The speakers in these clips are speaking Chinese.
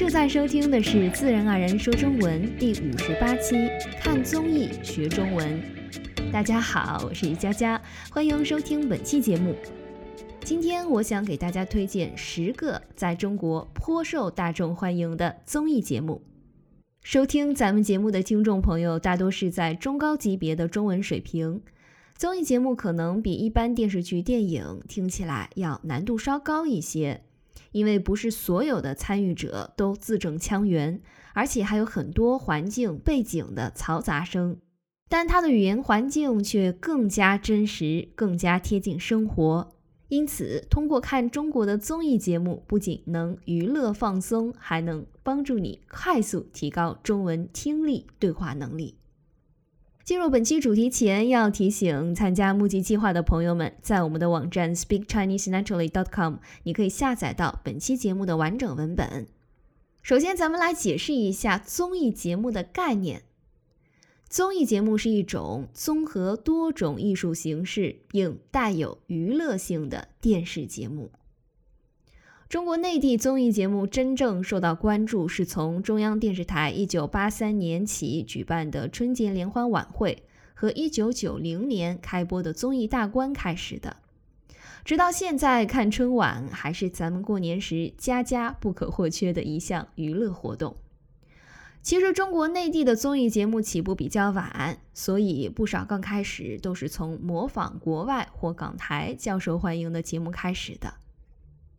正在收听的是《自然而然说中文》第五十八期，看综艺学中文。大家好，我是佳佳，欢迎收听本期节目。今天我想给大家推荐十个在中国颇受大众欢迎的综艺节目。收听咱们节目的听众朋友大多是在中高级别的中文水平，综艺节目可能比一般电视剧、电影听起来要难度稍高一些。因为不是所有的参与者都字正腔圆，而且还有很多环境背景的嘈杂声，但它的语言环境却更加真实，更加贴近生活。因此，通过看中国的综艺节目，不仅能娱乐放松，还能帮助你快速提高中文听力对话能力。进入本期主题前，要提醒参加募集计划的朋友们，在我们的网站 speakchinesenaturally.com，你可以下载到本期节目的完整文本。首先，咱们来解释一下综艺节目的概念。综艺节目是一种综合多种艺术形式并带有娱乐性的电视节目。中国内地综艺节目真正受到关注，是从中央电视台1983年起举办的春节联欢晚会和1990年开播的综艺大观开始的。直到现在，看春晚还是咱们过年时家家不可或缺的一项娱乐活动。其实，中国内地的综艺节目起步比较晚，所以不少刚开始都是从模仿国外或港台较受欢迎的节目开始的。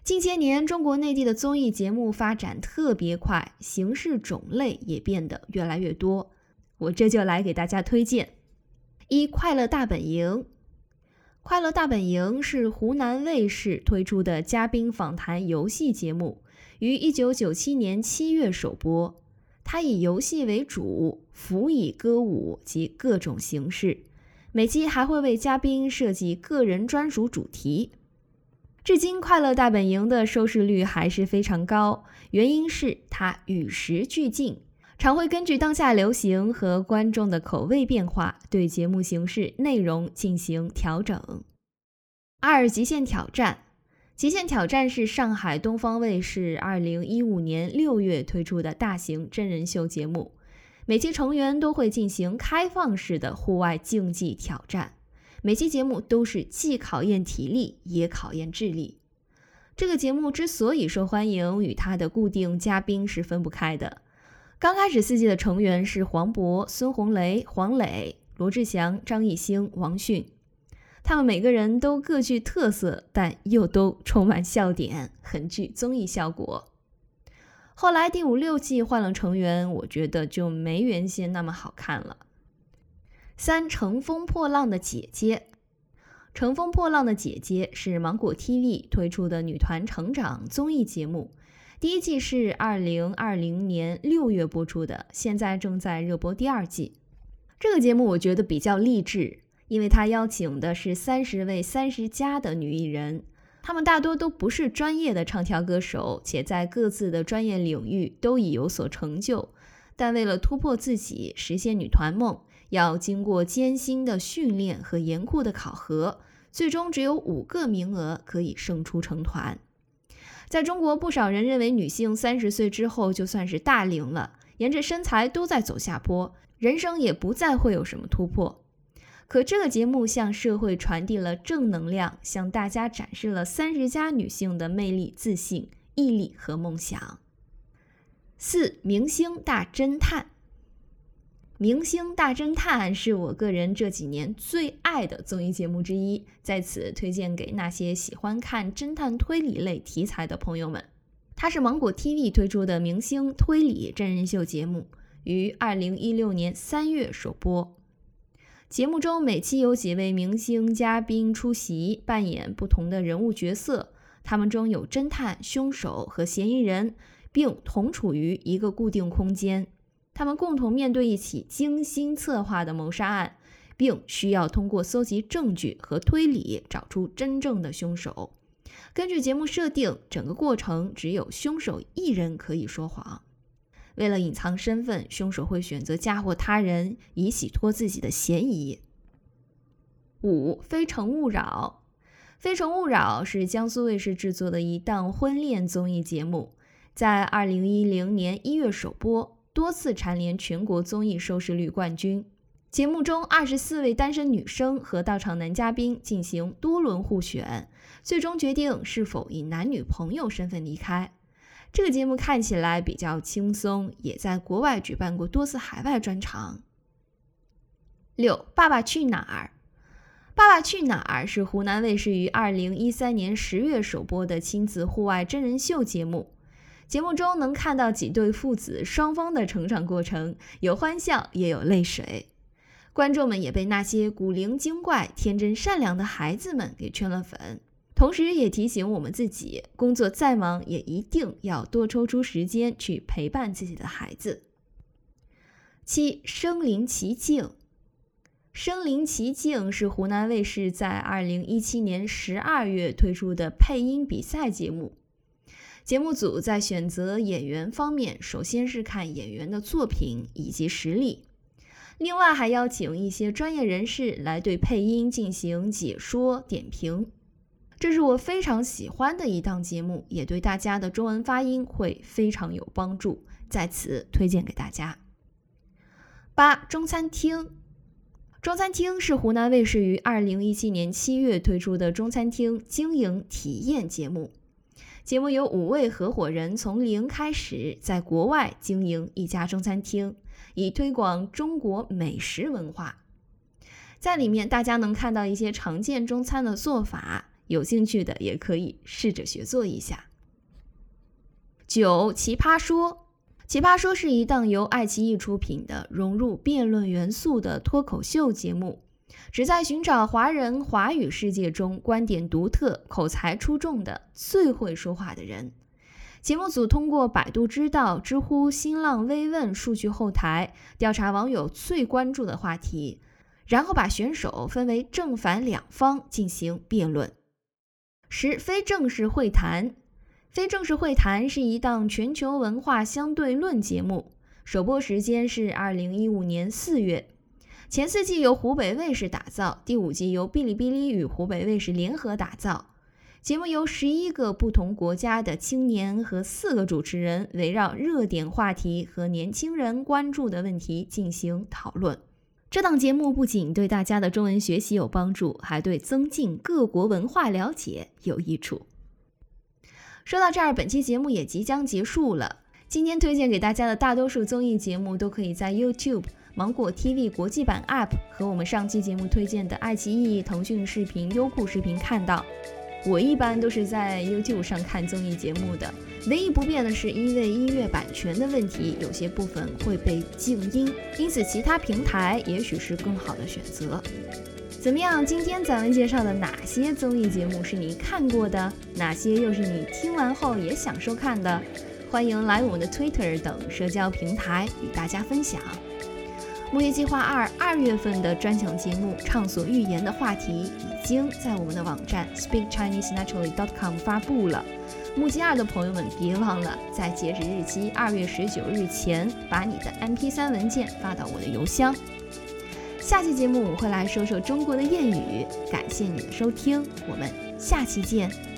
近些年，中国内地的综艺节目发展特别快，形式种类也变得越来越多。我这就来给大家推荐《一快乐大本营》。《快乐大本营》是湖南卫视推出的嘉宾访谈游戏节目，于1997年7月首播。它以游戏为主，辅以歌舞及各种形式，每期还会为嘉宾设计个人专属主题。至今，《快乐大本营》的收视率还是非常高，原因是它与时俱进，常会根据当下流行和观众的口味变化，对节目形式、内容进行调整。二《极限挑战》，《极限挑战》是上海东方卫视2015年6月推出的大型真人秀节目，每期成员都会进行开放式的户外竞技挑战。每期节目都是既考验体力也考验智力。这个节目之所以受欢迎，与它的固定嘉宾是分不开的。刚开始四季的成员是黄渤、孙红雷、黄磊、罗志祥、张艺兴、王迅，他们每个人都各具特色，但又都充满笑点，很具综艺效果。后来第五六季换了成员，我觉得就没原先那么好看了。三乘风破浪的姐姐，乘风破浪的姐姐是芒果 TV 推出的女团成长综艺节目，第一季是二零二零年六月播出的，现在正在热播第二季。这个节目我觉得比较励志，因为它邀请的是三十位三十加的女艺人，她们大多都不是专业的唱跳歌手，且在各自的专业领域都已有所成就，但为了突破自己，实现女团梦。要经过艰辛的训练和严酷的考核，最终只有五个名额可以胜出成团。在中国，不少人认为女性三十岁之后就算是大龄了，沿着身材都在走下坡，人生也不再会有什么突破。可这个节目向社会传递了正能量，向大家展示了三十加女性的魅力、自信、毅力和梦想。四明星大侦探。《明星大侦探》是我个人这几年最爱的综艺节目之一，在此推荐给那些喜欢看侦探推理类题材的朋友们。它是芒果 TV 推出的明星推理真人秀节目，于二零一六年三月首播。节目中每期有几位明星嘉宾出席，扮演不同的人物角色，他们中有侦探、凶手和嫌疑人，并同处于一个固定空间。他们共同面对一起精心策划的谋杀案，并需要通过搜集证据和推理找出真正的凶手。根据节目设定，整个过程只有凶手一人可以说谎。为了隐藏身份，凶手会选择嫁祸他人，以洗脱自己的嫌疑。五《非诚勿扰》，《非诚勿扰》是江苏卫视制作的一档婚恋综艺节目。在二零一零年一月首播，多次蝉联全国综艺收视率冠军。节目中，二十四位单身女生和到场男嘉宾进行多轮互选，最终决定是否以男女朋友身份离开。这个节目看起来比较轻松，也在国外举办过多次海外专场。六，《爸爸去哪儿》。《爸爸去哪儿》是湖南卫视于二零一三年十月首播的亲子户外真人秀节目。节目中能看到几对父子双方的成长过程，有欢笑，也有泪水。观众们也被那些古灵精怪、天真善良的孩子们给圈了粉，同时也提醒我们自己，工作再忙也一定要多抽出时间去陪伴自己的孩子。七，身临其境。身临其境是湖南卫视在二零一七年十二月推出的配音比赛节目。节目组在选择演员方面，首先是看演员的作品以及实力。另外还邀请一些专业人士来对配音进行解说点评，这是我非常喜欢的一档节目，也对大家的中文发音会非常有帮助，在此推荐给大家。八中餐厅，中餐厅是湖南卫视于二零一七年七月推出的中餐厅经营体验节目，节目由五位合伙人从零开始在国外经营一家中餐厅。以推广中国美食文化，在里面大家能看到一些常见中餐的做法，有兴趣的也可以试着学做一下。九奇葩说，奇葩说是一档由爱奇艺出品的融入辩论元素的脱口秀节目，旨在寻找华人华语世界中观点独特、口才出众的最会说话的人。节目组通过百度知道、知乎、新浪微问数据后台调查网友最关注的话题，然后把选手分为正反两方进行辩论。十非正式会谈，非正式会谈是一档全球文化相对论节目，首播时间是二零一五年四月，前四季由湖北卫视打造，第五季由哔哩哔哩与湖北卫视联合打造。节目由十一个不同国家的青年和四个主持人围绕热点话题和年轻人关注的问题进行讨论。这档节目不仅对大家的中文学习有帮助，还对增进各国文化了解有益处。说到这儿，本期节目也即将结束了。今天推荐给大家的大多数综艺节目都可以在 YouTube、芒果 TV 国际版 App 和我们上期节目推荐的爱奇艺、腾讯视频、优酷视频看到。我一般都是在 YouTube 上看综艺节目的，唯一不变的是，因为音乐版权的问题，有些部分会被静音，因此其他平台也许是更好的选择。怎么样？今天咱们介绍的哪些综艺节目是你看过的？哪些又是你听完后也想收看的？欢迎来我们的 Twitter 等社交平台与大家分享。木叶计划二二月份的专享节目《畅所欲言》的话题已经在我们的网站 speakchinesenaturally.com 发布了。木计二的朋友们，别忘了在截止日期二月十九日前把你的 MP3 文件发到我的邮箱。下期节目我会来说说中国的谚语。感谢你的收听，我们下期见。